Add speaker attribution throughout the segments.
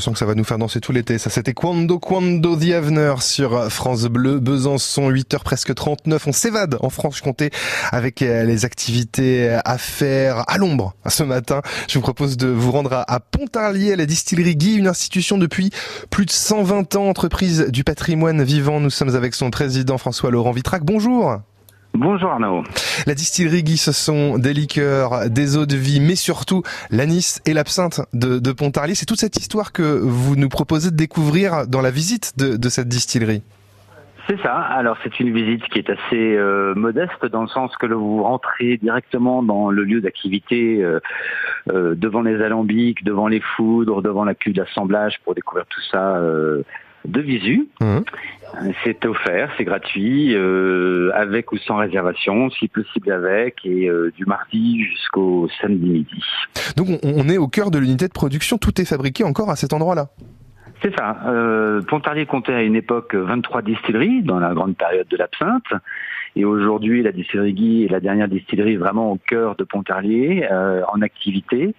Speaker 1: sens que ça va nous faire danser tout l'été. Ça, c'était Quando Quando the Avener sur France Bleu, Besançon, 8h presque 39. On s'évade en Franche-Comté avec euh, les activités à faire à l'ombre ce matin. Je vous propose de vous rendre à Pontarlier, à la distillerie Guy, une institution depuis plus de 120 ans, entreprise du patrimoine vivant. Nous sommes avec son président François Laurent Vitrac. Bonjour.
Speaker 2: Bonjour Arnaud.
Speaker 1: La distillerie Guy, ce sont des liqueurs, des eaux de vie, mais surtout l'anis et l'absinthe de, de Pontarlier. C'est toute cette histoire que vous nous proposez de découvrir dans la visite de, de cette distillerie.
Speaker 2: C'est ça. Alors c'est une visite qui est assez euh, modeste dans le sens que vous rentrez directement dans le lieu d'activité euh, euh, devant les alambics, devant les foudres, devant la cuve d'assemblage pour découvrir tout ça de visu. Mmh. C'est offert, c'est gratuit, euh, avec ou sans réservation, si possible avec, et euh, du mardi jusqu'au samedi midi.
Speaker 1: Donc on est au cœur de l'unité de production, tout est fabriqué encore à cet endroit-là
Speaker 2: c'est ça. Euh, Pontarlier comptait à une époque 23 distilleries dans la grande période de l'absinthe. Et aujourd'hui, la distillerie Guy est la dernière distillerie vraiment au cœur de Pontarlier, euh, en activité.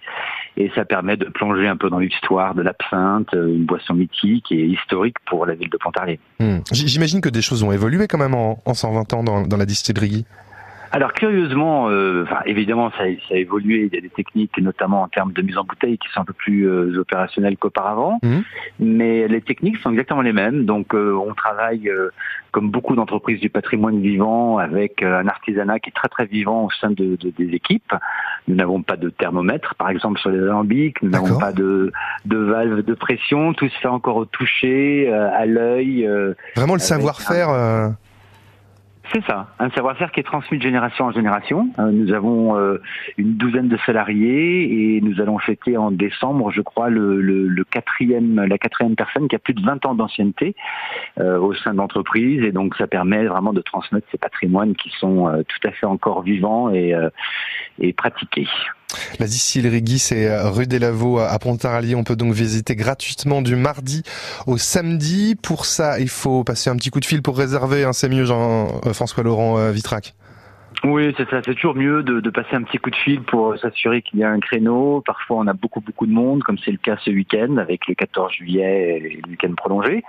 Speaker 2: Et ça permet de plonger un peu dans l'histoire de l'absinthe, euh, une boisson mythique et historique pour la ville de Pontarlier.
Speaker 1: Hmm. J'imagine que des choses ont évolué quand même en, en 120 ans dans, dans la distillerie.
Speaker 2: Alors curieusement, euh, enfin, évidemment, ça, ça, a évolué. Il y a des techniques, notamment en termes de mise en bouteille, qui sont un peu plus euh, opérationnelles qu'auparavant. Mmh. Mais les techniques sont exactement les mêmes. Donc, euh, on travaille comme beaucoup d'entreprises du patrimoine vivant, avec un artisanat qui est très très vivant au sein de, de des équipes. Nous n'avons pas de thermomètre, par exemple, sur les alambics. Nous n'avons pas de, de valve de pression. Tout se fait encore au toucher, à l'œil.
Speaker 1: Vraiment le savoir-faire.
Speaker 2: C'est ça, un savoir-faire qui est transmis de génération en génération. Euh, nous avons euh, une douzaine de salariés et nous allons fêter en décembre, je crois, le, le, quatrième, la quatrième personne qui a plus de 20 ans d'ancienneté euh, au sein de l'entreprise et donc ça permet vraiment de transmettre ces patrimoines qui sont tout à fait encore vivants et pratiqués.
Speaker 1: La distillerie Guy, c'est euh, rue des Lavaux à Pontarlier. On peut donc visiter gratuitement du mardi au samedi. Pour ça, il faut passer un petit coup de fil pour réserver. C'est mieux, Jean-François euh, Laurent euh, Vitrac.
Speaker 2: Oui, c'est ça. Toujours mieux de, de, passer un petit coup de fil pour s'assurer qu'il y a un créneau. Parfois, on a beaucoup, beaucoup de monde, comme c'est le cas ce week-end avec le 14 juillet et le week-end prolongé.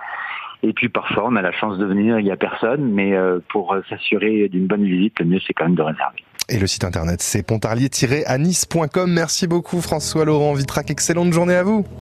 Speaker 2: Et puis parfois, on a la chance de venir, il n'y a personne, mais pour s'assurer d'une bonne visite, le mieux, c'est quand même de réserver.
Speaker 1: Et le site internet, c'est pontarlier-anis.com. Merci beaucoup François Laurent Vitrac. Excellente journée à vous.